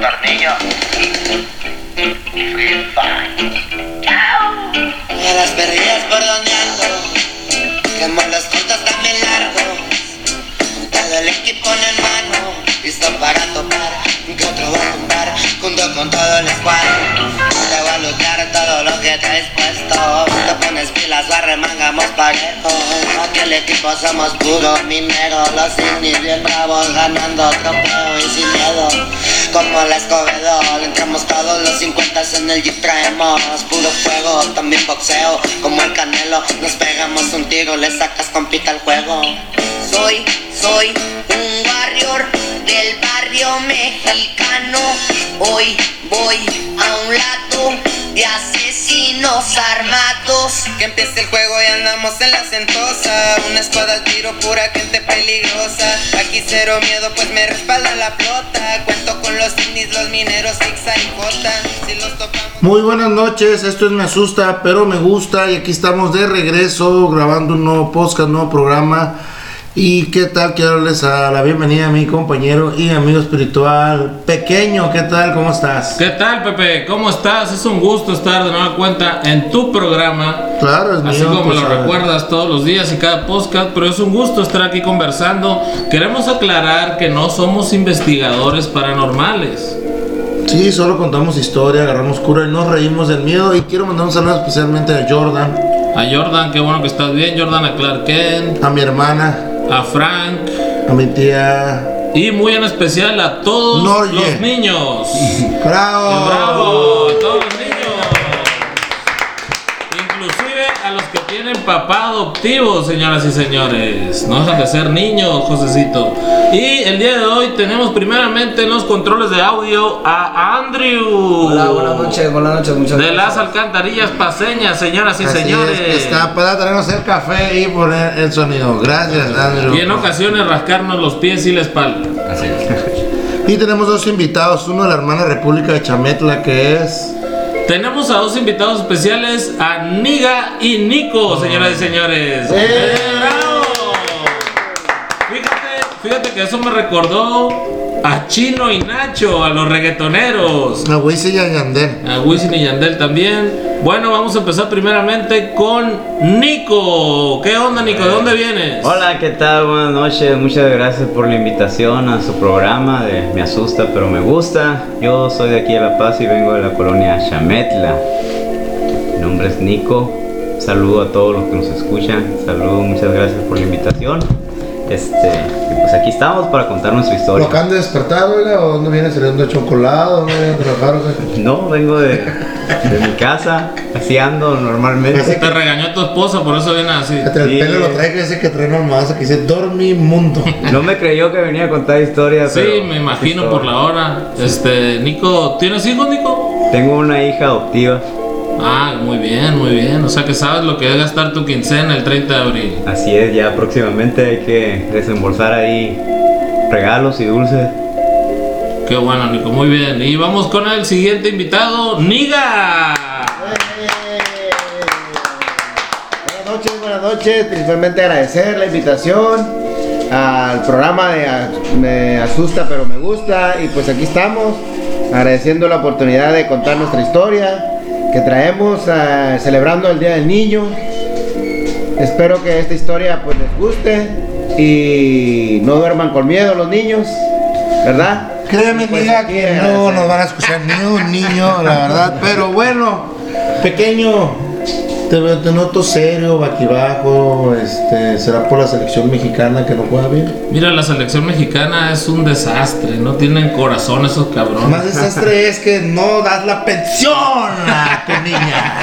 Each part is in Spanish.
tornillo. Free Fire. Chao. A las perrillas por donde ando, quemo los cortos también largos. Todo el equipo en mano, listo para topar, que otro va a tumbar, junto con todo el squad. Te voy a lootear todo lo que traes puesto. Te pones pilas, lo arremangamos parejo. Aquí el equipo somos puro minero, los indies bien bravos, ganando trofeo y sin miedo. Como la Escobedo, le entramos todos los 50 en el jeep traemos puro fuego, también boxeo, como el canelo, nos pegamos un tiro, le sacas compita al juego. Soy, soy un warrior del barrio mexicano, hoy voy a un lado de asesinos armados. Que empiece el juego y andamos en la sentosa. Una espada al tiro, pura gente peligrosa. Aquí cero miedo, pues me respalda la flota. Cuento con los indies, los mineros, Ixa y Jota Si los topamos... Muy buenas noches, esto es Me Asusta, pero me gusta. Y aquí estamos de regreso grabando un nuevo podcast, un nuevo programa. Y qué tal, quiero darles a la bienvenida a mi compañero y amigo espiritual, Pequeño, ¿qué tal? ¿Cómo estás? ¿Qué tal, Pepe? ¿Cómo estás? Es un gusto estar de nueva cuenta en tu programa. Claro, es Así mío, como tú lo recuerdas todos los días y cada podcast, pero es un gusto estar aquí conversando. Queremos aclarar que no somos investigadores paranormales. Sí, solo contamos historia, agarramos cura y nos reímos del miedo. Y quiero mandar un saludo especialmente a Jordan, A Jordan, qué bueno que estás bien. Jordan, a Clark Kent, a mi hermana, a Frank a mi tía. y muy en especial a todos los niños. ¡Bravo! ¡Bravo! Papá adoptivo, señoras y señores. No dejan de ser niños, Josecito. Y el día de hoy tenemos primeramente en los controles de audio a Andrew. Hola, buenas noches, buenas noches, muchas De gracias. las alcantarillas paseñas, señoras y Así es, señores. está para traernos el café y poner el sonido. Gracias, Andrew. Y en ocasiones rascarnos los pies y la espalda. Y tenemos dos invitados, uno de la hermana República de Chametla que es... Tenemos a dos invitados especiales, a Niga y Nico, señoras y señores. ¡Eh! ¡Eh, bravo! Fíjate, fíjate que eso me recordó a Chino y Nacho, a los reggaetoneros. La Wisin y a Yandel. A Wisin y Yandel también. Bueno, vamos a empezar primeramente con Nico. ¿Qué onda, Nico? ¿De dónde vienes? Hola, ¿qué tal? Buenas noches, muchas gracias por la invitación a su programa de Me asusta pero me gusta. Yo soy de aquí de La Paz y vengo de la colonia Chametla. Mi nombre es Nico. Saludo a todos los que nos escuchan. Saludo, muchas gracias por la invitación. Este, y pues aquí estamos para contar nuestra ¿Lo historia. acaban de despertar, oiga? ¿O dónde viene saliendo de chocolate? ¿Dónde viene a trabajar? No, vengo de, de mi casa, así ando normalmente. Así Te regañó tu esposa, por eso viene así. Entre el Sí. pelo lo trae que dice que trae nomás, que dice dormimundo. No me creyó que venía a contar historias. Sí, pero me imagino por la hora. Este, Nico, ¿tienes hijos, Nico? Tengo una hija adoptiva. Ah, muy bien, muy bien. O sea que sabes lo que es gastar tu quincena el 30 de abril. Así es, ya próximamente hay que desembolsar ahí regalos y dulces. Qué bueno, Nico, muy bien. Y vamos con el siguiente invitado, Niga. Buenas noches, buenas noches. Principalmente agradecer la invitación al programa de A- Me Asusta pero me gusta. Y pues aquí estamos agradeciendo la oportunidad de contar nuestra historia que traemos ah, celebrando el Día del Niño. Espero que esta historia pues les guste y no duerman con miedo los niños, ¿verdad? Créeme, Pues que no nos van a escuchar ni un niño, la verdad. Pero bueno, pequeño, te, noto serio, baquibajo. Este, ¿Será por la selección mexicana que no juega bien? Mira, la selección mexicana es un desastre. No tienen corazón esos Más cabrones. desastre es que no das la pensión a tu niña.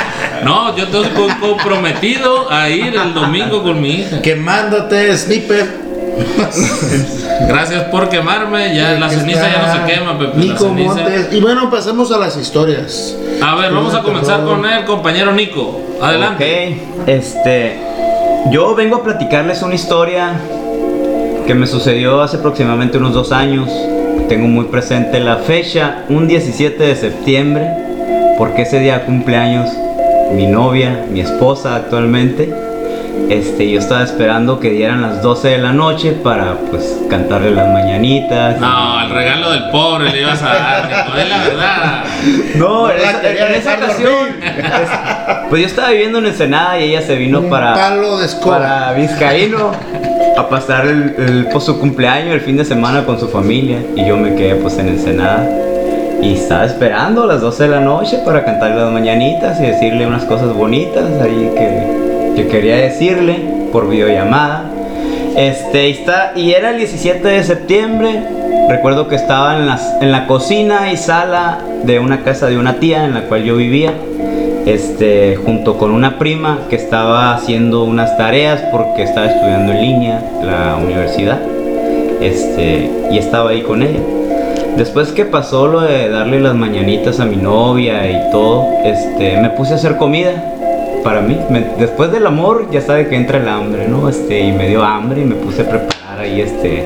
No, yo estoy co- comprometido a ir el domingo con mi hija. Quemándote, sniper. Gracias por quemarme. Ya la Aquí ceniza ya no se quema, Pepe. La Nico ceniza. Montes. Y bueno, pasemos a las historias. A ver, vamos a comenzar con el compañero Nico. Adelante. Ok, este. Yo vengo a platicarles una historia que me sucedió hace aproximadamente unos dos años. Tengo muy presente la fecha, un 17 de septiembre, porque ese día cumple años mi novia, mi esposa actualmente. Este, yo estaba esperando que dieran las 12 de la noche para pues cantarle las mañanitas. No, el regalo del pobre le ibas a dar, Nico, es la verdad. No, No en la esa, en esa ocasión, es- pues yo estaba viviendo en Ensenada y ella se vino Un para, palo de escoba. para Vizcaíno a pasar el, el- pues, su cumpleaños el fin de semana con su familia y yo me quedé pues en Ensenada y estaba esperando a las 12 de la noche para cantarle las mañanitas y decirle unas cosas bonitas ahí que, que quería decirle por videollamada. Este, y, está, y era el 17 de septiembre. Recuerdo que estaba en, las, en la cocina y sala de una casa de una tía en la cual yo vivía. Este, junto con una prima que estaba haciendo unas tareas porque estaba estudiando en línea la universidad. Este, y estaba ahí con ella. Después que pasó lo de darle las mañanitas a mi novia y todo, este, me puse a hacer comida para mí. Después del amor ya sabe que entra el hambre, ¿no? Este, y me dio hambre y me puse a preparar ahí este,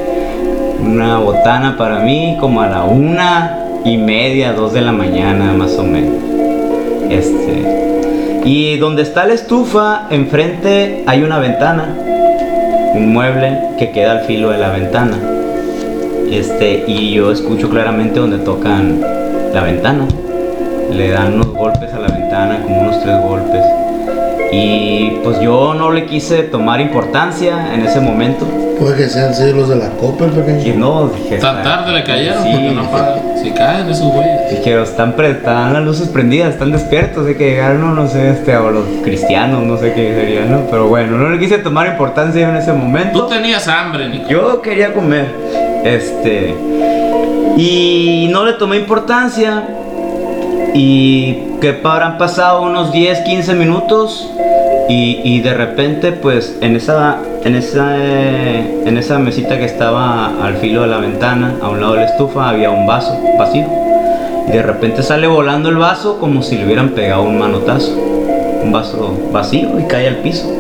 una botana para mí como a la una y media, dos de la mañana más o menos. Este, y donde está la estufa, enfrente hay una ventana, un mueble que queda al filo de la ventana. Este, y yo escucho claramente donde tocan la ventana. Le dan unos golpes a la ventana, como unos tres golpes. Y pues yo no le quise tomar importancia en ese momento. Puede que sean sido los de la copa, el Y pequeño. no, dije. Tan "Está- tarde le cayeron Sí, porque no pagan. Si caen esos güeyes. Dijeron, están, están las luces prendidas, están despiertos, de que llegaron, no sé, este, o los cristianos, no sé qué sería, ¿no? Pero bueno, no le quise tomar importancia en ese momento. Tú tenías hambre, Nico. Yo quería comer. Este. Y no le tomé importancia. Y que habrán pasado unos 10, 15 minutos. Y, y de repente, pues en esa, en, esa, eh, en esa mesita que estaba al filo de la ventana, a un lado de la estufa, había un vaso vacío. Y de repente sale volando el vaso como si le hubieran pegado un manotazo. Un vaso vacío y cae al piso.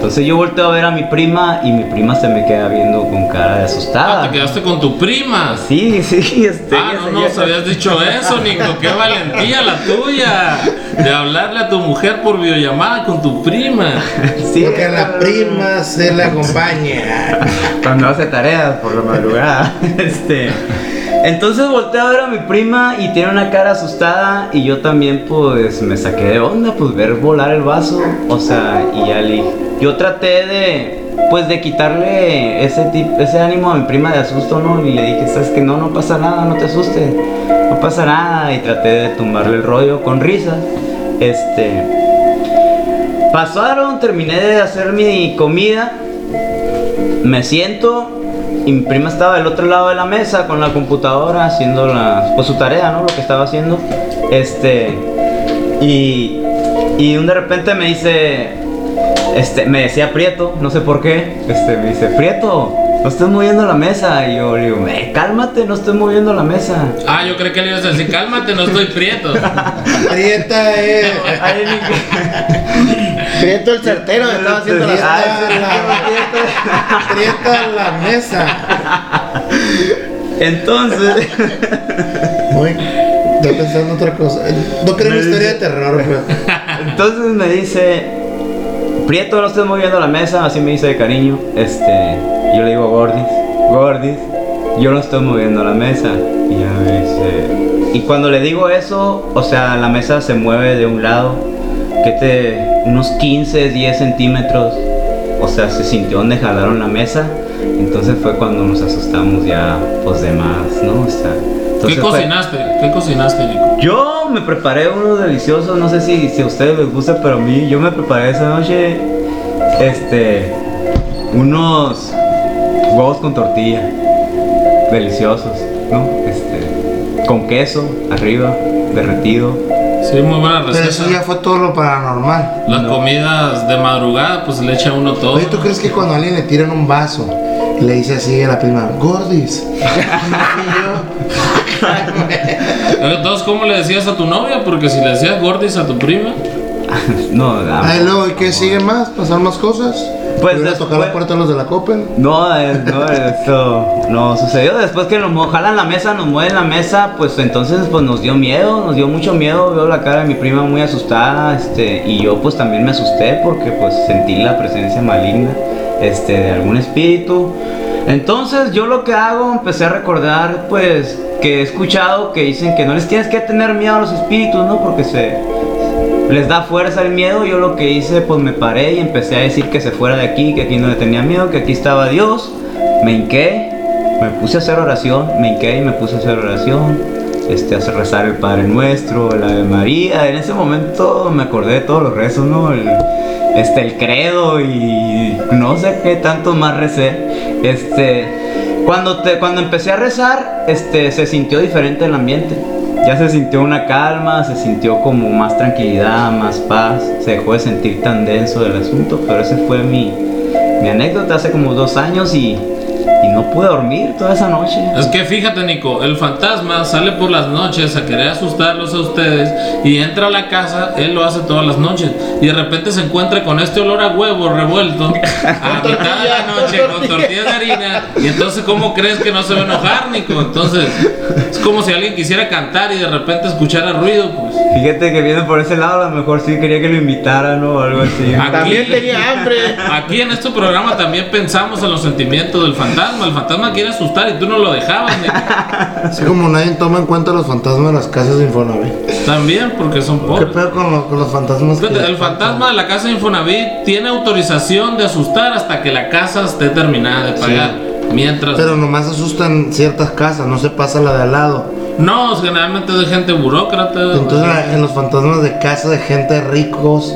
Entonces yo volteo a ver a mi prima y mi prima se me queda viendo con cara de Ah, asustada. te quedaste con tu prima. Sí, sí, este. Ah, ella no se- nos habías dicho eso, Nico. Qué valentía la tuya. De hablarle a tu mujer por videollamada con tu prima. Sí, Porque a la prima se le acompaña. cuando hace tareas por la madrugada. Este. Entonces volteé a ver a mi prima y tiene una cara asustada y yo también pues me saqué de onda pues ver volar el vaso, o sea, y ya le yo traté de pues de quitarle ese tip- ese ánimo a mi prima de asusto, ¿no? Y le dije, "Sabes que no, no pasa nada, no te asustes. No pasa nada" y traté de tumbarle el rollo con risa. Este Pasaron, terminé de hacer mi comida me siento y mi prima estaba del otro lado de la mesa con la computadora haciendo la, pues, su tarea, ¿no? Lo que estaba haciendo. Este, y, y de repente me dice, este, me decía Prieto, no sé por qué, este, me dice, Prieto, no estoy moviendo la mesa. Y yo le digo, "Eh, cálmate, no estoy moviendo la mesa. Ah, yo creí que le ibas a decir, cálmate, no estoy prieto. Prieta es. Ni- Prieto el certero estaba haciendo la sal. Prieta la mesa. Entonces, Muy. Estoy pensando otra cosa. No creo en historia de terror, pero. Entonces me dice, Prieto, no estés moviendo la mesa, así me dice de cariño. Este, yo le digo, Gordis, Gordis, yo no estoy moviendo la mesa. Y ya me dice, y cuando le digo eso, o sea, la mesa se mueve de un lado, que te, unos 15, 10 centímetros. O sea, se sintió donde jalaron la mesa. Entonces fue cuando nos asustamos ya, pues de más, ¿no? O sea, ¿Qué fue- cocinaste? ¿Qué cocinaste, Nico? yo me preparé unos deliciosos, no sé si, si a ustedes les gusta, pero a mí yo me preparé esa noche este unos huevos con tortilla deliciosos, ¿no? Este con queso arriba, derretido. Sí, muy buena Pero eso ya receta. fue todo lo paranormal. Las No. comidas de madrugada, pues le echa uno todo. Oye, ¿tú crees que cuando a alguien le tiran un vaso y le dice así a la prima, Gordis? Entonces, ¿cómo le decías a tu novia? Porque si le decías gordis a tu prima, no, Ay, luego, ¿y qué sigue más? ¿Pasar más cosas? Pues ¿Fueron a tocar la puerta a los de la Coppel? No, eh, no, esto no sucedió. Después que nos mo- jalan la mesa, nos mueven la mesa, pues entonces pues nos dio miedo, nos dio mucho miedo. Veo la cara de mi prima muy asustada, este, y yo pues también me asusté porque pues sentí la presencia maligna, este, de algún espíritu. Entonces yo lo que hago, empecé a recordar pues que he escuchado que dicen que no les tienes que tener miedo a los espíritus, ¿no? Porque se, les da fuerza el miedo. Yo lo que hice, pues me paré y empecé a decir que se fuera de aquí, que aquí no le tenía miedo, que aquí estaba Dios. Me hinqué, me puse a hacer oración, me hinqué y me puse a hacer oración. Este, hacer rezar el Padre Nuestro, la Ave María. En ese momento me acordé de todos los rezos, ¿no? El, este, el credo y no sé qué tanto más recé. Este, cuando, te, cuando empecé a rezar, este, se sintió diferente el ambiente. Ya se sintió una calma, se sintió como más tranquilidad, más paz, se dejó de sentir tan denso el asunto, pero ese fue mi, mi anécdota hace como dos años y, y no pude dormir toda esa noche. Es que fíjate, Nico, el fantasma sale por las noches a querer asustarlos a ustedes y entra a la casa, él lo hace todas las noches y de repente se encuentra con este olor a huevo revuelto a mitad de la noche con tortillas de harina y entonces ¿cómo crees que no se va a enojar, Nico? Entonces es como si alguien quisiera cantar y de repente escuchara ruido, pues. Fíjate que viene por ese lado, a lo mejor sí quería que lo invitaran o algo así. Aquí- También tenía hambre. Aquí en este programa también pensamos en los sentimientos del fantasma. El fantasma quiere asustar y tú no lo dejabas. Así como nadie toma en cuenta los fantasmas de las casas de Infonavit. También porque son ¿Qué pobres. pedo con, lo- con los fantasmas? Fíjate, el fantasma de la casa de Infonavit tiene autorización de asustar hasta que la casa esté terminada de pagar. Mientras. Pero nomás asustan ciertas casas, no se pasa la de al lado. No, generalmente es de gente burócrata. Entonces la- en los fantasmas de casa de gente ricos,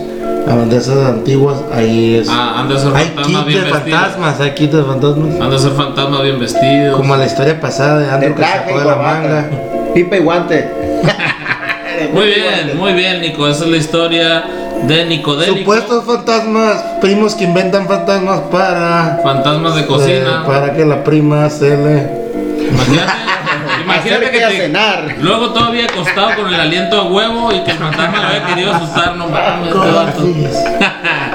de esas antiguas, ahí es... Ah, han de ser hay fantasmas bien de vestidos. fantasmas, hay kits de fantasmas. Han de ser fantasmas bien vestidos. Como la historia pasada de De Andrew que sacó de la manga. Pipa y guante. Muy bien, muy bien, Nico. Esa es la historia de Nicodélico. Supuestos fantasmas, primos que inventan fantasmas para... Fantasmas de cocina. eh, para que la prima se le... Imagínate, imagínate que te- cenar. luego todavía acostado con el aliento a huevo y que el fantasma lo había querido asustar, no mames, este vato.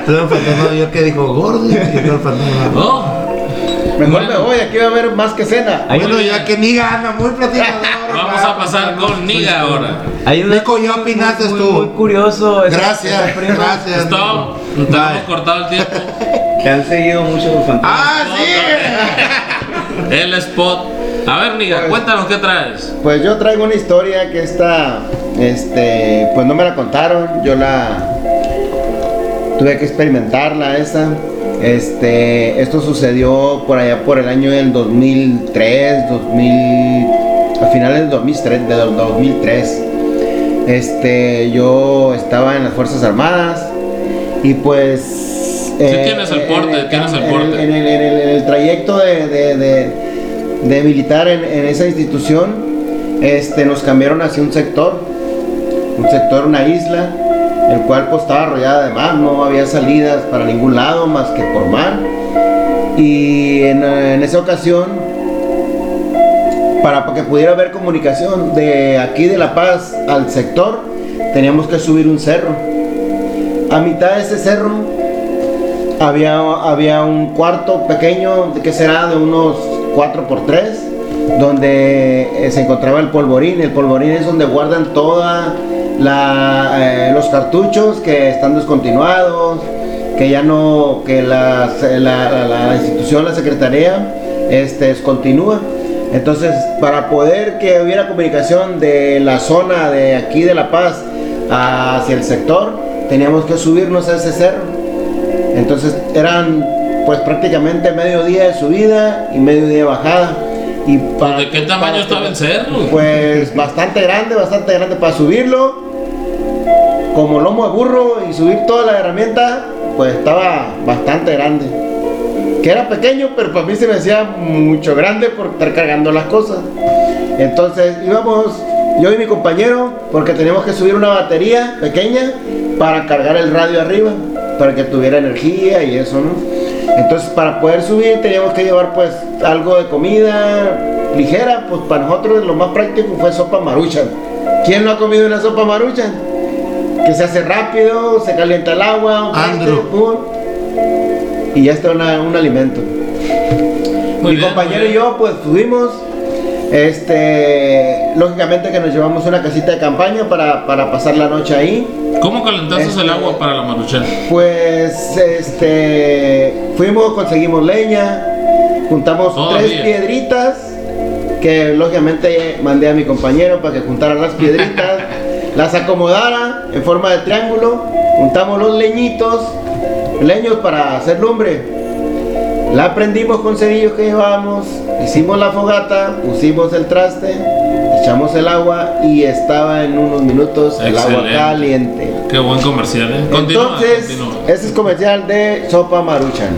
Luego el fantasma vio que dijo gordo y dijo el fantasma. Oh, Mejor Bueno. me voy, aquí va a haber más que cena. Hay Bueno, ya que ni gana, muy platicador. vamos a pasar con Niga ahora. Hay una- Nico, ¿ya opinaste muy, tú? Muy curioso. esa- Gracias, gracias. Stop, te hemos cortado el tiempo. Que han seguido mucho los fantasmas. Ah, sí. El spot. A ver, Niga, Pues- cuéntanos qué traes. Pues yo traigo una historia que esta, este, pues no me la contaron, yo la tuve que experimentarla esa. Este, esto sucedió por allá por el año del 2003, 2000, a finales del 2003, de 2003. Este, yo estaba en las Fuerzas Armadas y pues... tienes el porte, en tienes el porte. En el, en el- en el trayecto de, de- de- de militar en, esa institución, este, nos cambiaron hacia un sector, un sector, una isla, el cual pues estaba arrollada de mar, no había salidas para ningún lado más que por mar. Y en, en esa ocasión, para que pudiera haber comunicación de aquí de La Paz al sector, teníamos que subir un cerro. A mitad de ese cerro había, había un cuarto pequeño, que será de unos 4 por 3 donde eh, se encontraba el polvorín. El polvorín es donde guardan toda la, eh, los cartuchos que están descontinuados, que ya no, que la, la- la institución, la secretaría, este, descontinúa. Entonces, para poder que hubiera comunicación de la zona de aquí de La Paz hacia el sector, teníamos que subirnos a ese cerro. Entonces eran pues prácticamente medio día de subida y medio día de bajada. Y para ¿De qué tamaño para- estaba el cerro? Pues bastante grande, bastante grande para subirlo. Como lomo de burro y subir toda la herramienta, pues estaba bastante grande. Que era pequeño, pero para mí se me hacía mucho grande por estar cargando las cosas. Entonces íbamos yo y mi compañero, porque teníamos que subir una batería pequeña para cargar el radio arriba, para que tuviera energía y eso, ¿no? Entonces para poder subir teníamos que llevar pues algo de comida ligera, pues para nosotros lo más práctico fue sopa maruchan. ¿Quién no ha comido una sopa maruchan? Que se hace rápido, se calienta el agua, un Andrew. y ya está una- un alimento. Muy Mi bien, compañero y yo pues fuimos, este, lógicamente que nos llevamos una casita de campaña para, para pasar la noche ahí. ¿Cómo calentaste Este- el agua para la maruchan? Pues, este, fuimos, conseguimos leña, juntamos tres piedritas, que lógicamente mandé a mi compañero para que juntara las piedritas, las acomodara en forma de triángulo, juntamos los leñitos, leños para hacer lumbre. La prendimos con cerillos que llevábamos, hicimos la fogata, pusimos el traste, echamos el agua y estaba en unos minutos el agua caliente. Qué buen comercial, ¿eh? Continúa, Entonces, continúa. Este es comercial de Sopa Maruchan.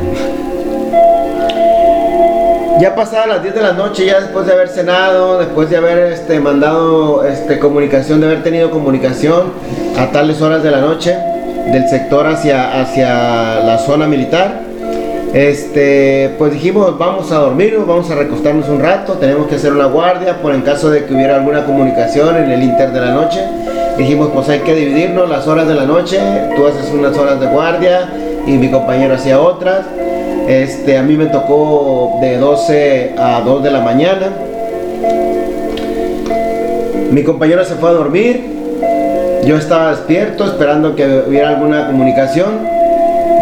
Ya pasadas las 10 de la noche, ya después de haber cenado, después de haber este, mandado este, comunicación, de haber tenido comunicación a tales horas de la noche del sector hacia, hacia la zona militar, este, pues dijimos vamos a dormirnos, vamos a recostarnos un rato, tenemos que hacer una guardia por en caso de que hubiera alguna comunicación en el inter de la noche. Dijimos pues hay que dividirnos las horas de la noche, tú haces unas horas de guardia y mi compañero hacía otras. Este, a mí me tocó de 12 a 2 de la mañana. Mi compañero se fue a dormir. Yo estaba despierto esperando que hubiera alguna comunicación.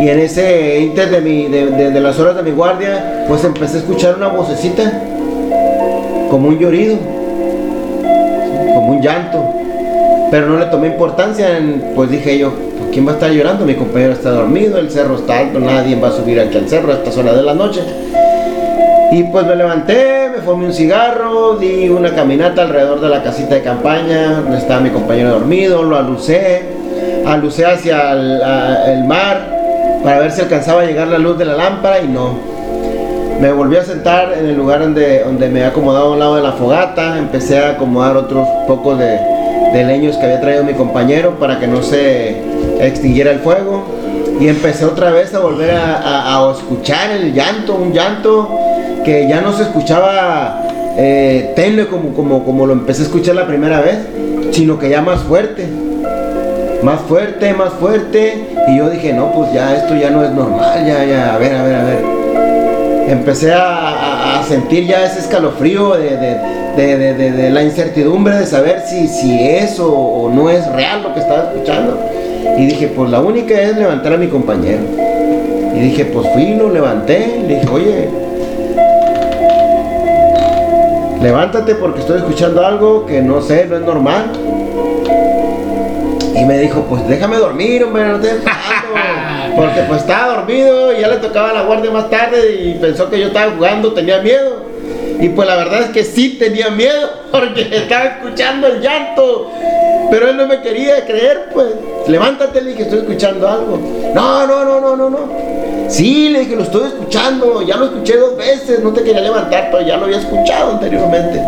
Y en ese inter de, mi, de, de- de las horas de mi guardia, pues empecé a escuchar una vocecita, como un llorido, como un llanto. Pero no le tomé importancia, en- pues dije yo, "¿Pues ¿quién va a estar llorando? Mi compañero está dormido, el cerro está alto, nadie va a subir aquí al cerro a estas horas de la noche. Y pues me levanté, me fumé un cigarro, di una caminata alrededor de la casita de campaña, donde estaba mi compañero dormido, lo alucé, alucé hacia el, el mar para ver si alcanzaba a llegar la luz de la lámpara y no. Me volví a sentar en el lugar donde, donde me había acomodado a un lado de la fogata, empecé a acomodar otros pocos de, de leños que había traído mi compañero para que no se extinguiera el fuego. Y empecé otra vez a volver a, a- escuchar el llanto, un llanto que ya no se escuchaba eh, tenue como, como, como lo empecé a escuchar la primera vez, sino que ya más fuerte. Más fuerte, más fuerte. Y yo dije, no, pues ya esto ya no es normal, ya, ya, a ver, a ver, a ver empecé a, sentir ya ese escalofrío de- de- de- de- de la incertidumbre de saber si, si es o, o no es real lo que estaba escuchando. Y dije, pues la única es levantar a mi compañero. Y dije, pues fui, lo levanté, le dije, oye, levántate porque estoy escuchando algo que no sé, no es normal. Y me dijo, pues déjame dormir, hombre, no te. Porque pues estaba dormido y ya le tocaba la guardia más tarde y pensó que yo estaba jugando, tenía miedo. Y pues la verdad es que sí tenía miedo porque estaba escuchando el llanto. Pero él no me quería creer, pues. Levántate, le dije, estoy escuchando algo. No, no, no, no, no, no. Sí, le dije, lo estoy escuchando. Ya lo escuché dos veces. No te quería levantar, pero ya lo había escuchado anteriormente.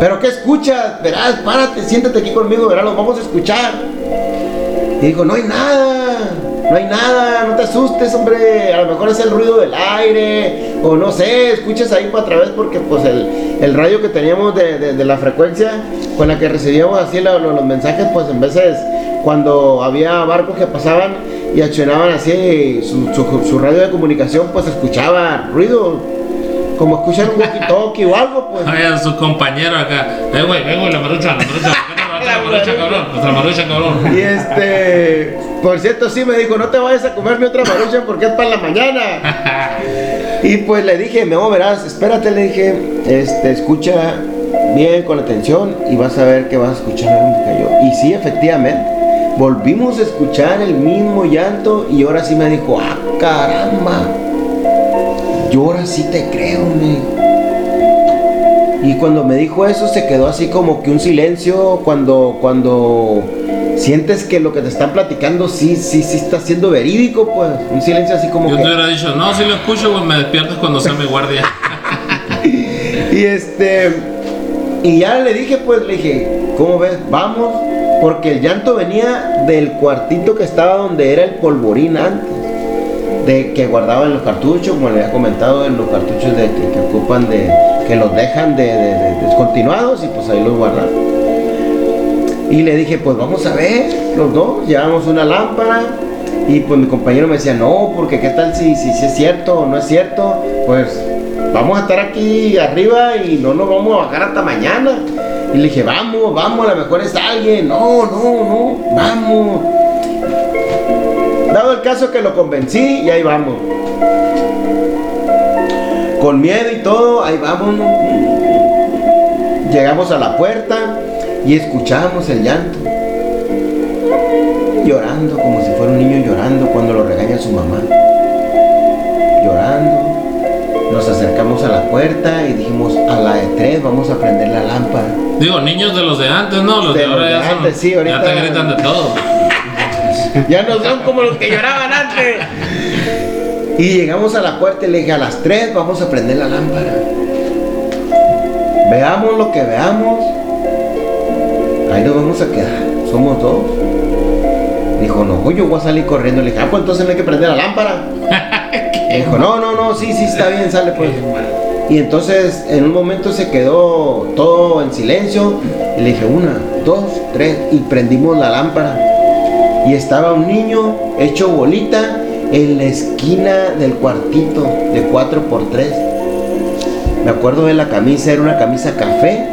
¿Pero qué escuchas? Verás, párate, siéntate aquí conmigo, verás, los vamos a escuchar. Y dijo, no hay nada, no hay nada, no te asustes, hombre. A lo mejor es el ruido del aire, o no sé, escuches ahí para través porque pues el, el radio que teníamos de, de- la frecuencia con la que recibíamos así lo- lo- los mensajes, pues en veces cuando había barcos que pasaban y accionaban así su, su- radio de comunicación, pues escuchaba ruido. Como escuchar un walkie-talkie o algo, pues. Oye, su compañero acá. Eh, güey, ven, güey, la marucha, la marucha. ¿Por qué no levantas la marucha, cabrón? Nuestra marucha, cabrón. Y este, por cierto, sí me dijo, no te vayas a comer mi otra marucha porque es para la mañana. Y pues le dije, no, verás, espérate, le dije, este, escucha bien con atención y vas a ver que vas a escuchar algo que yo. Y sí, efectivamente, volvimos a escuchar el mismo llanto y ahora sí me dijo, ah, caramba, yo ahora sí te creo, me dijo. Y cuando me dijo eso se quedó así como que un silencio cuando cuando sientes que lo que te están platicando sí sí sí está siendo verídico, pues un silencio así como Yo que te hubiera dicho, no, si lo escucho, güey, me despiertas cuando sea mi guardia. y este y ya le dije pues le dije, "¿Cómo ves? Vamos." Porque el llanto venía del cuartito que estaba donde era el polvorín antes. De que guardaban los cartuchos, como le había comentado, en los cartuchos de que, que ocupan de. Que los dejan de, de- de descontinuados y pues ahí los guardan. Y le dije, pues vamos a ver, los dos, llevamos una lámpara Y pues mi compañero me decía, no, porque qué tal si, si, si es cierto o no es cierto, pues vamos a estar aquí arriba y no nos vamos a bajar hasta mañana. Y le dije, vamos, vamos, a lo mejor es alguien. No, no, no, vamos. Dado el caso que lo convencí y ahí vamos. Con miedo y todo, ahí vamos. Llegamos a la puerta y escuchamos el llanto. Llorando, como si fuera un niño llorando cuando lo regaña su mamá. Llorando. Nos acercamos a la puerta y dijimos, a la de tres vamos a prender la lámpara. Digo, niños de los de antes, ¿no? Los de, De los ahora de ya, son- antes, sí, ahorita- ya te gritan de todo. Ya no son como los que lloraban antes. Y llegamos a la puerta y le dije, a las 3 vamos a prender la lámpara. Veamos lo que veamos. Ahí nos vamos a quedar. Somos dos. Dijo, no, yo voy a salir corriendo. Le dije, ah, pues entonces no hay que prender la lámpara. Dijo, no, no, no, sí, sí, está bien, sale pues. Y entonces en un momento se quedó todo en silencio. Y le dije, una, dos, tres. Y prendimos la lámpara. Y estaba un niño hecho bolita en la esquina del cuartito de 4x3. Me acuerdo de la camisa, era una camisa café,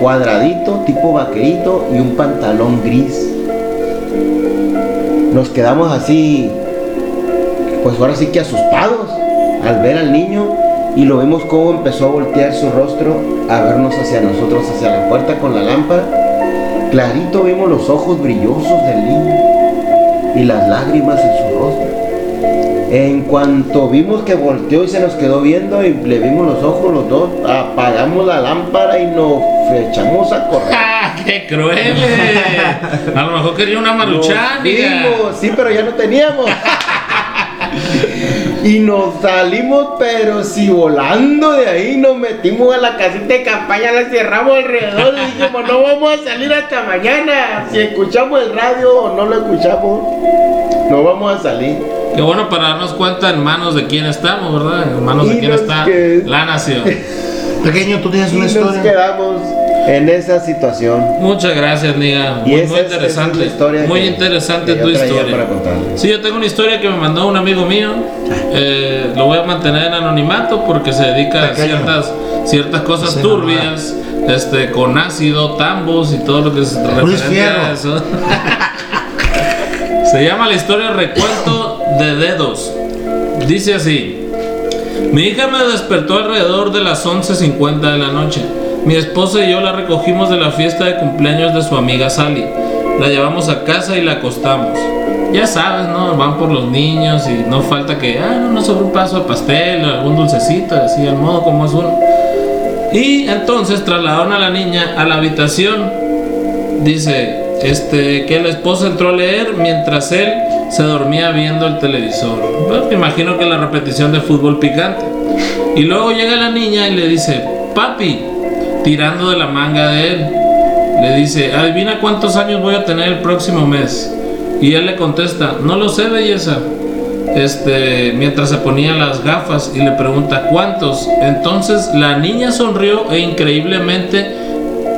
cuadradito, tipo vaquerito y un pantalón gris. Nos quedamos así, pues ahora sí que asustados al ver al niño y lo vimos cómo empezó a voltear su rostro a vernos hacia nosotros, hacia la puerta con la lámpara. Clarito vimos los ojos brillosos del niño y las lágrimas en su rostro. En cuanto vimos que volteó y se nos quedó viendo y le vimos los ojos los dos, apagamos la lámpara y nos echamos a correr. ¡Ah, qué cruel! A lo mejor quería una maruchan, sí, pero ya no teníamos. y nos salimos, pero si volando de ahí, nos metimos a la casita de campaña, la cerramos alrededor y dijimos, no vamos a salir hasta mañana. Si escuchamos el radio o no lo escuchamos, no vamos a salir. Qué bueno para darnos cuenta en manos de quién estamos, ¿verdad? En manos de Y quién nos está que- la nación. Pequeño, tú tienes Y una nos historia. quedamos en esa situación. Muchas gracias, Niga. Y Muy, esa muy es- esa es interesante. la historia muy que- interesante que tu historia. para. Sí, yo tengo una historia que me mandó un amigo mío. Eh, lo voy a mantener en anonimato porque se dedica a Pequeño. ciertas, ciertas cosas Sí, turbias, este, con ácido, tambos y todo lo que se Fierro. a eso. se llama la historia Recuento de Dedos. Dice así. Mi hija me despertó alrededor de las 11.50 de la noche. Mi esposa y yo la recogimos de la fiesta de cumpleaños de su amiga Sally. La llevamos a casa y la acostamos. Ya sabes, ¿no? Van por los niños y no falta que, ah, no, no sobre un paso de pastel, algún dulcecito, así al modo como es uno. Y entonces trasladaron a la niña a la habitación. Dice, este, que la esposa entró a leer mientras él se dormía viendo el televisor. Bueno, me imagino que la repetición de fútbol picante. Y luego llega la niña y le dice, papi, tirando de la manga de él. Le dice, adivina cuántos años voy a tener el próximo mes. Y él le contesta, no lo sé, belleza. Este, mientras se ponía las gafas y le pregunta cuántos. Entonces la niña sonrió e increíblemente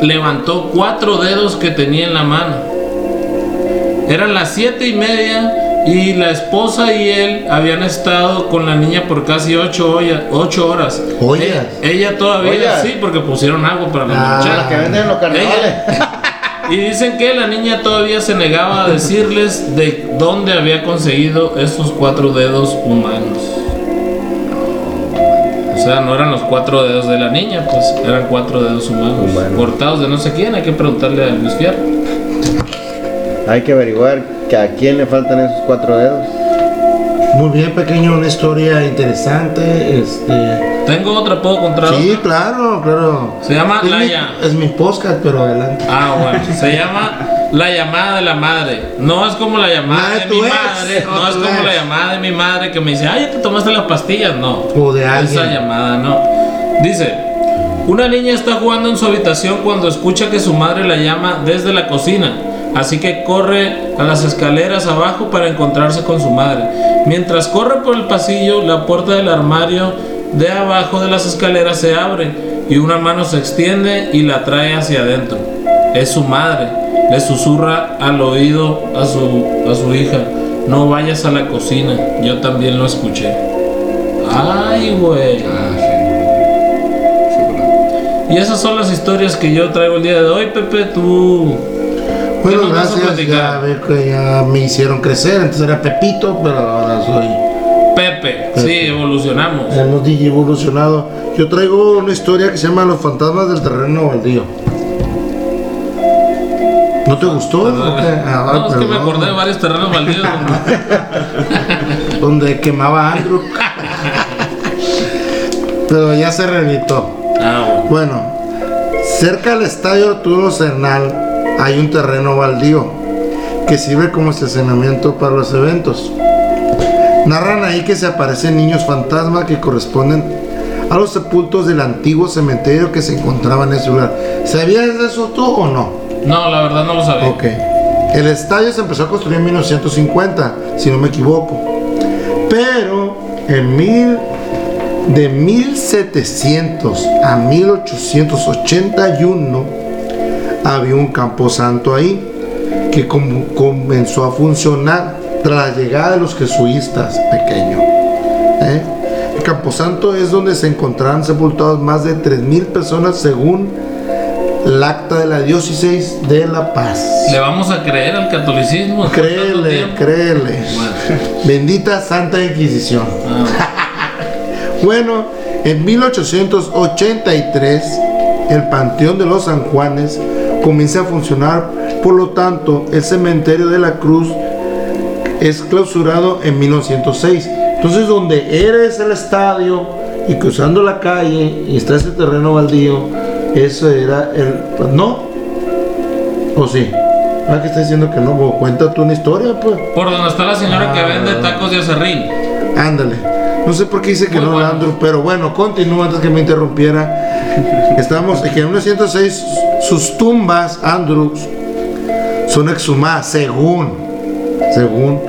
levantó cuatro dedos que tenía en la mano. Eran las siete y media y la esposa y él habían estado con la niña por casi ocho, olla- ocho horas. Ollas. Ella, ella todavía Ollas. sí, porque pusieron agua para la Ah. muchacha. Que venden en los carnavales. Y dicen que la niña todavía se negaba a decirles de dónde había conseguido esos cuatro dedos humanos. O sea, no eran los cuatro dedos de la niña, pues eran cuatro dedos humanos. Humanos. Cortados de no sé quién, hay que preguntarle a Luis Fierro. Hay que averiguar que a quién le faltan esos cuatro dedos. Muy bien, pequeño, una historia interesante. Este. Tengo otra, ¿puedo contar Sí, claro, claro. Se llama es mi, Laia. es mi podcast, pero adelante. Ah, bueno, se llama La llamada de la madre. No es como la llamada La de mi ex, madre, no es como ex. la llamada de mi madre que me dice, ay, ya te tomaste las pastillas. No. O de alguien. Esa llamada, no. Dice, una niña está jugando en su habitación cuando escucha que su madre la llama desde la cocina. Así que corre a las escaleras abajo para encontrarse con su madre. Mientras corre por el pasillo, la puerta del armario de abajo de las escaleras se abre y una mano se extiende y la trae hacia adentro. Es su madre. Le susurra al oído a su, a su hija. No vayas a la cocina. Yo también lo escuché. Ay, güey. Ah. Y esas son las historias que yo traigo el día de hoy, Pepe. Tú. ¿Qué Bueno, vas a gracias. Ya ya me hicieron crecer. Antes era Pepito, pero ahora soy. Pepe. Sí, evolucionamos. Hemos evolucionado. Yo traigo una historia que se llama Los fantasmas del terreno baldío. ¿No te gustó? Ah, No, es que me acordé de varios terrenos baldíos. donde- Donde quemaba Andrew. Pero ya se rehabilitó. Ah, bueno. Bueno, cerca del estadio Arturo Cernal hay un terreno baldío que sirve como estacionamiento para los eventos. Narran ahí que se aparecen niños fantasma que corresponden a los sepultos del antiguo cementerio que se encontraba en ese lugar. ¿Sabías de eso tú o no? No, la verdad no lo sabía. Ok. El estadio se empezó a construir en 1950, si no me equivoco. Pero en mil, de 1700 a 1881 había un camposanto ahí que com- comenzó a funcionar tras la llegada de los jesuitas pequeños. ¿eh? El camposanto es donde se encontrarán sepultados más de 3.000 personas según el acta de la diócesis de La Paz. ¿Le vamos a creer al catolicismo? Créele, créele. Bueno. Bendita Santa Inquisición. Ah, Bueno, en 1883 el Panteón de los San Juanes comienza a funcionar, por lo tanto el cementerio de la Cruz es clausurado en 1906. Entonces donde eres el estadio y cruzando la calle y está ese terreno baldío, eso era el... ¿No? ¿O sí? ¿Verdad que está diciendo que no? Pues, Cuenta tú una historia, pues. por donde está la señora que Ah. vende tacos de acerrín. Ándale. No sé por qué dice que Muy no, bueno. Andrew, pero bueno, continúa antes que me interrumpiera. Estamos en que en 1906 sus tumbas, Andrew, son exhumadas, según, según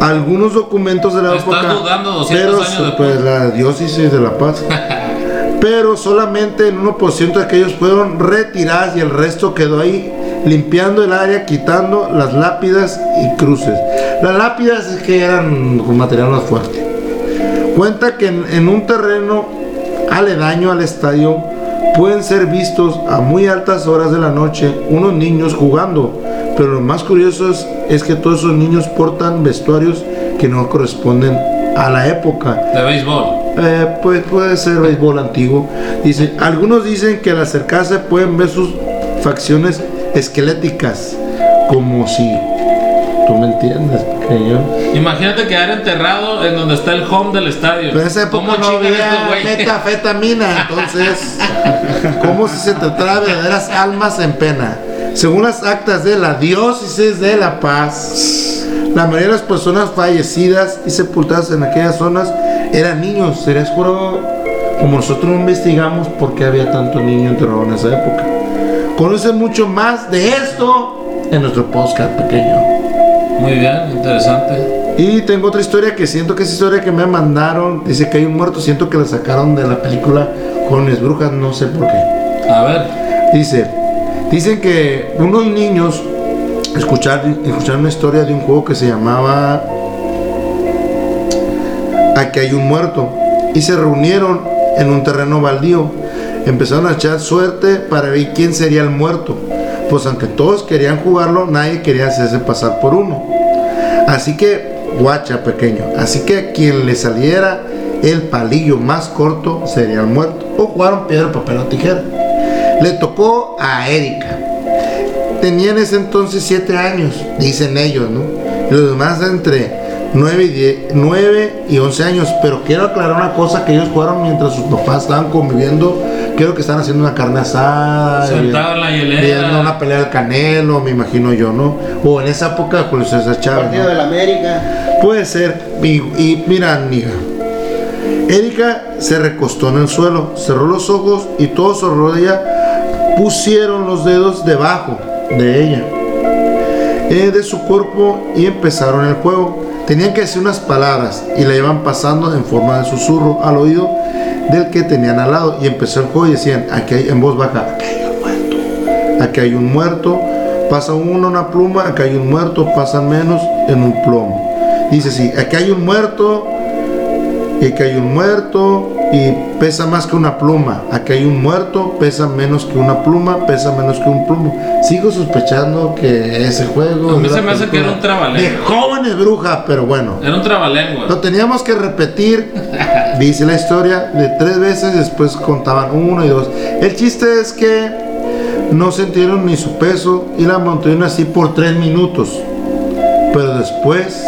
algunos documentos de la Estás época. dudando 200 pero años pues la diócesis de La Paz. pero solamente en 1% de aquellos fueron retiradas y el resto quedó ahí limpiando el área, quitando las lápidas y cruces. Las lápidas es que eran con material más fuerte. Cuenta que en, en un terreno aledaño al estadio pueden ser vistos a muy altas horas de la noche unos niños jugando, pero lo más curioso es, es que todos esos niños portan vestuarios que no corresponden a la época. De béisbol. Eh, pues puede ser béisbol antiguo. Dice, algunos dicen que al acercarse pueden ver sus facciones esqueléticas, como si tú me entiendes, pequeño. Imagínate quedar enterrado en donde está el home del estadio. Pero en esa época ¿Cómo no había metafetamina, entonces, ¿cómo si se tratara de verdaderas almas en pena? Según las actas de la diócesis de La Paz, la mayoría de las personas fallecidas y sepultadas en aquellas zonas eran niños. Se les juró, como nosotros no investigamos por qué había tanto niño enterrado en esa época. Conoce mucho más de esto en nuestro podcast pequeño. Muy bien, interesante. Y tengo otra historia que siento que es historia que me mandaron. Dice que hay un muerto, siento que la sacaron de la película Jóvenes Brujas, no sé por qué. A ver. Dice, dicen que unos niños escucharon, escucharon una historia de un juego que se llamaba Aquí hay un muerto. Y se reunieron en un terreno baldío. Empezaron a echar suerte para ver quién sería el muerto. Pues aunque todos querían jugarlo, nadie quería hacerse pasar por uno. Así que, guacha pequeño, así que a quien le saliera el palillo más corto sería el muerto. O jugaron piedra, papel o tijera. Le tocó a Erika. Tenía en ese entonces 7 años, dicen ellos, ¿no? Y los demás entre 9 y, 10 9 y 11 años. Pero quiero aclarar una cosa que ellos jugaron mientras sus papás estaban conviviendo. Creo que están haciendo una carne asada. Sentado en la hielera. Viendo una pelea del canelo, me imagino yo, ¿no? O en esa época Julio César Chávez. Partido ¿no? de la América. Puede ser. Y, y mira, amiga. Erika se recostó en el suelo, cerró los ojos y todos alrededor de ella pusieron los dedos debajo de ella, eh, de su cuerpo y empezaron el juego. Tenían que decir unas palabras y la iban pasando en forma de susurro al oído del que tenían al lado. Y empezó el juego y decían, aquí hay, en voz baja, aquí hay un muerto, aquí hay un muerto, Pasa uno una pluma, acá hay un muerto, pasan menos en un plomo. Dice sí, aquí hay un muerto, y aquí hay un muerto y pesa más que una pluma. Aquí hay un muerto, pesa menos que una pluma, pesa menos que un plumo. Sigo sospechando que ese juego. A mí se me hace que era un película trabalengua. De jóvenes brujas, pero bueno. Era un trabalengua. Lo teníamos que repetir, dice la historia, de tres veces, después contaban uno y dos. El chiste es que no sintieron ni su peso y la mantuvieron así por tres minutos. Pero después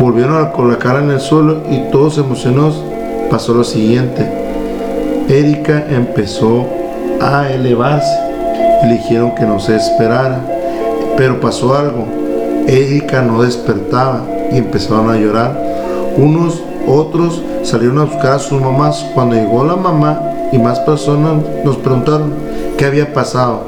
volvieron a con la cara en el suelo y todos emocionados pasó lo siguiente. Erika empezó a elevarse le dijeron que no se esperara. Pero pasó algo. Erika no despertaba y empezaron a llorar. Unos otros salieron a buscar a sus mamás. Cuando llegó la mamá y más personas nos preguntaron qué había pasado.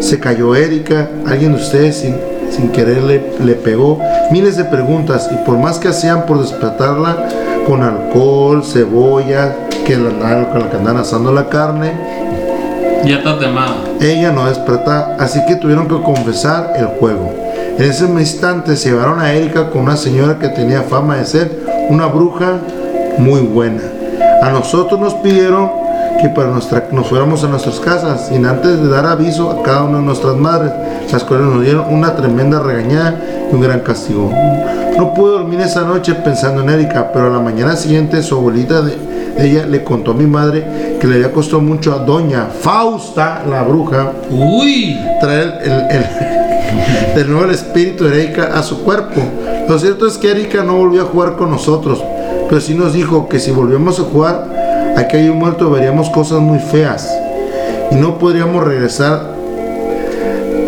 Se cayó Erika, alguien de ustedes sin, sin querer le, le pegó. Miles de preguntas y por más que hacían por despertarla con alcohol, cebolla, que la, la que andaban asando la carne, Ya está temada. ella no despertaba, así que tuvieron que confesar el juego. En ese instante se llevaron a Erika con una señora que tenía fama de ser una bruja muy buena. A nosotros nos pidieron que para nuestra, nos fuéramos a nuestras casas sin antes de dar aviso a cada una de nuestras madres, las cuales nos dieron una tremenda regañada un gran castigo. No pude dormir esa noche pensando en Erika, pero a la mañana siguiente su abuelita de ella le contó a mi madre que le había costado mucho a doña Fausta, la bruja, Uy. traer el, el- de nuevo el espíritu de Erika a su cuerpo. Lo cierto es que Erika no volvió a jugar con nosotros, pero sí nos dijo que si volvíamos a jugar, aquí hay un muerto, veríamos cosas muy feas y no podríamos regresar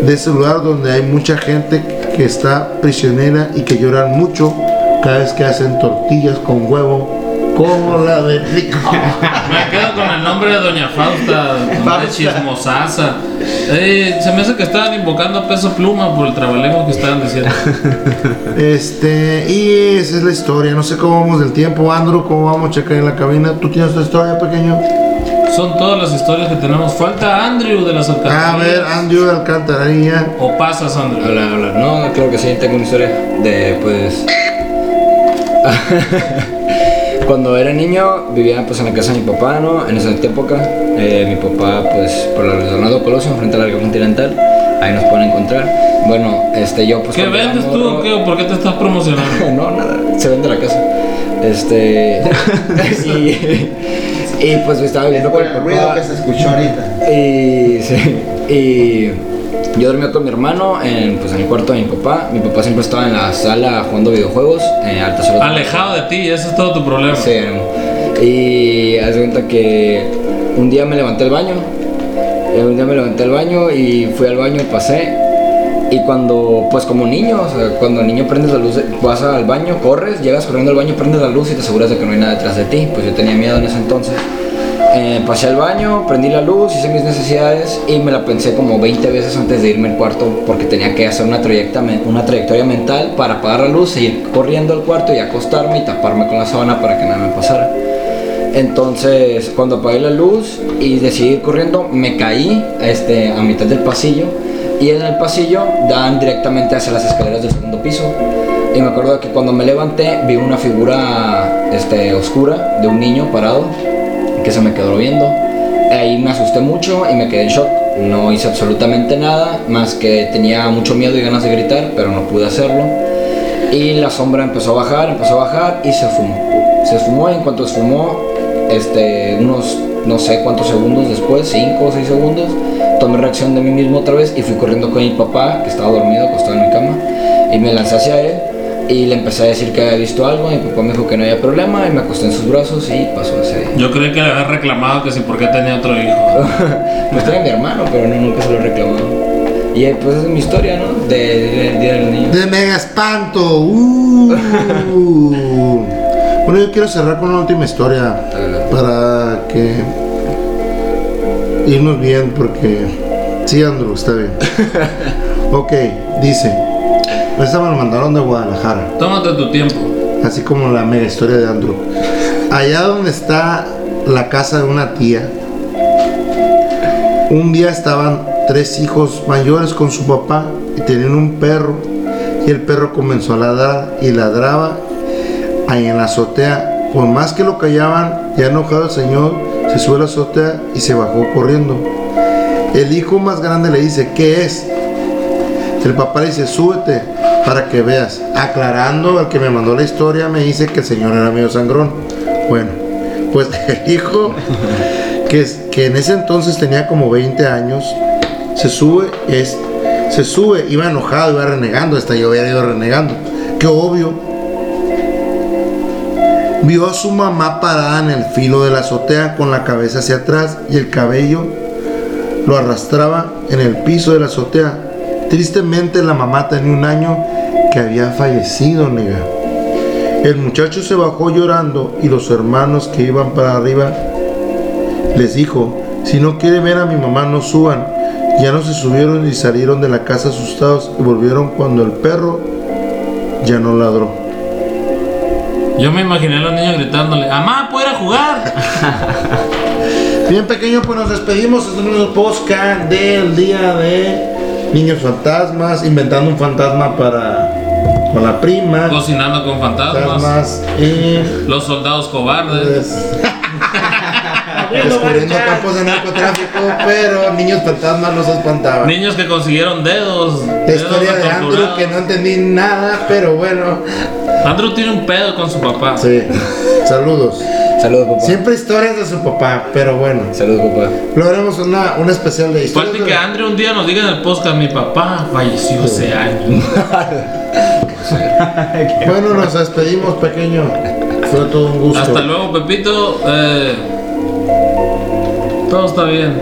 de ese lugar donde hay mucha gente que está prisionera y que lloran mucho cada vez que hacen tortillas con huevo, como la de rico. Me quedo con el nombre de Doña Fausta, nombre chismosaza. Eh, se me hace que estaban invocando a peso pluma por el trabalengua que estaban diciendo. Este, y esa es la historia. No sé cómo vamos del tiempo, Andrew, cómo vamos a checar en la cabina. ¿Tú tienes tu historia, pequeño? Son todas las historias que tenemos. Falta Andrew de las A alcantarillas. ver, Andrew de Alcantarilla. O pasas, Andrew. Hola, hola. No, claro que sí, tengo una historia de pues. Cuando era niño vivía pues en la casa de mi papá, ¿no? En esa época, eh, mi papá pues por la Leonardo Colosio, frente a la Larga Continental, ahí nos pueden encontrar. Bueno, este yo pues... ¿Qué vendes tú o qué? ¿O por qué te estás promocionando? no, nada, se vende la casa. Este... y, y pues estaba viviendo con mi papá. se escuchó ahorita. Y, sí, y yo dormía con mi hermano en, pues, en el cuarto de mi papá. Mi papá siempre estaba en la sala jugando videojuegos en altas horas. de la Alejado de ti, ese es todo tu problema. Sí, y haz de cuenta que un día me levanté al baño. eh, Un día me levanté al baño y fui al baño y pasé. Y cuando, pues como niño, o sea, cuando niño prendes la luz, vas al baño, corres, llegas corriendo al baño, prendes la luz y te aseguras de que no hay nada detrás de ti. Pues yo tenía miedo en ese entonces. Eh, pasé al baño, prendí la luz, hice mis necesidades y me la pensé como 20 veces antes de irme al cuarto porque tenía que hacer una, trayecta, una trayectoria mental para apagar la luz, seguir corriendo al cuarto y acostarme y taparme con la sábana para que nada me pasara. Entonces, cuando apagué la luz y decidí ir corriendo, me caí este, a mitad del pasillo y en el pasillo dan directamente hacia las escaleras del segundo piso. Y me acuerdo que cuando me levanté vi una figura este, oscura de un niño parado que se me quedó viendo. Ahí me asusté mucho y me quedé en shock. No hice absolutamente nada, más que tenía mucho miedo y ganas de gritar, pero no pude hacerlo. Y la sombra empezó a bajar, empezó a bajar y se fumó. Se fumó y en cuanto se fumó, este, unos no sé cuántos segundos después, 5 o 6 segundos, tomé reacción de mí mismo otra vez y fui corriendo con mi papá, que estaba dormido, acostado en mi cama, y me lancé hacia él y le empecé a decir que había visto algo. Mi papá me dijo que no había problema y me acosté en sus brazos y pasó ese día. Yo creí que le había reclamado que si por qué tenía otro hijo. Pues tenía mi hermano, pero no, nunca se lo reclamó. Y eh, pues esa es mi historia, ¿no? De- de- Del Día del Niño. De mega espanto. Uh. bueno, yo quiero cerrar con una última historia para que irnos bien porque sí, Andrew, está bien. Ok, dice. Esta me lo mandaron de Guadalajara. Tómate tu tiempo. así como la mega historia de Andrew. Allá donde está la casa de una tía, un día estaban tres hijos mayores con su papá y tenían un perro y el perro comenzó a ladrar y ladraba ahí en la azotea. Por más que lo callaban, ya enojado el señor se sube a la azotea y se bajó corriendo. El hijo más grande le dice, ¿qué es? El papá le dice, súbete para que veas. Aclarando, al que me mandó la historia me dice que el señor era medio sangrón. Bueno, pues el hijo, que, es- que en ese entonces tenía como 20 años, se sube, es, se sube, iba enojado, iba renegando, hasta yo había ido renegando. Que obvio, vio a su mamá parada en el filo de la azotea con la cabeza hacia atrás y el cabello lo arrastraba en el piso de la azotea. Tristemente la mamá tenía un año que había fallecido, nega. El muchacho se bajó llorando y los hermanos que iban para arriba les dijo, si no quiere ver a mi mamá no suban. Ya no se subieron y salieron de la casa asustados y volvieron cuando el perro ya no ladró. Yo me imaginé a los niños gritándole, ¡Amá, puedo ir a jugar! Bien pequeño, pues nos despedimos. Este es nuestro podcast del día de Niños Fantasmas, inventando un fantasma para con la prima. Cocinando con fantasmas. Fantasmas y Los soldados cobardes. pues, descubriendo campos de narcotráfico, pero niños fantasmas los espantaban. Niños que consiguieron dedos. La dedos historia de Andrew que no entendí nada, pero bueno. Andrew tiene un pedo con su papá. Sí. Saludos. Saludos, papá. Siempre historias de su papá, pero bueno. Saludos, papá. Lo haremos una, una especial de historias. Falta que Andrew un día nos diga en el podcast, mi papá falleció hace años. Bueno, nos despedimos, pequeño. Fue todo un gusto. Hasta luego, Pepito. Eh, todo está bien.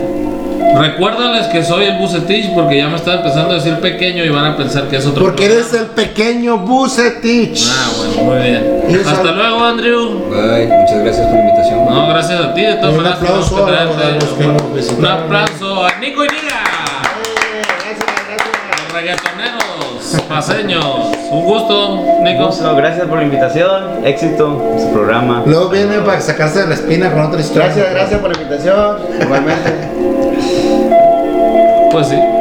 Recuérdales que soy el Bucetich porque ya me está empezando a decir pequeño y van a pensar que es otro. Porque eres el pequeño Bucetich. Ah, bueno, muy bien. Hasta luego, Andrew. Bye. Muchas gracias por la invitación. No, gracias a ti, de todas un maneras. tenemos aplauso que a los traerte. que nos visitaron. Un aplauso a Nico y Niga. Gracias, gracias. Los paseños. Un gusto, Nico. Gusto, gracias por la invitación. Éxito en su programa. Luego viene para sacarse de la espina con otra historia. Gracias, gracias por la invitación. Igualmente. Pues sí.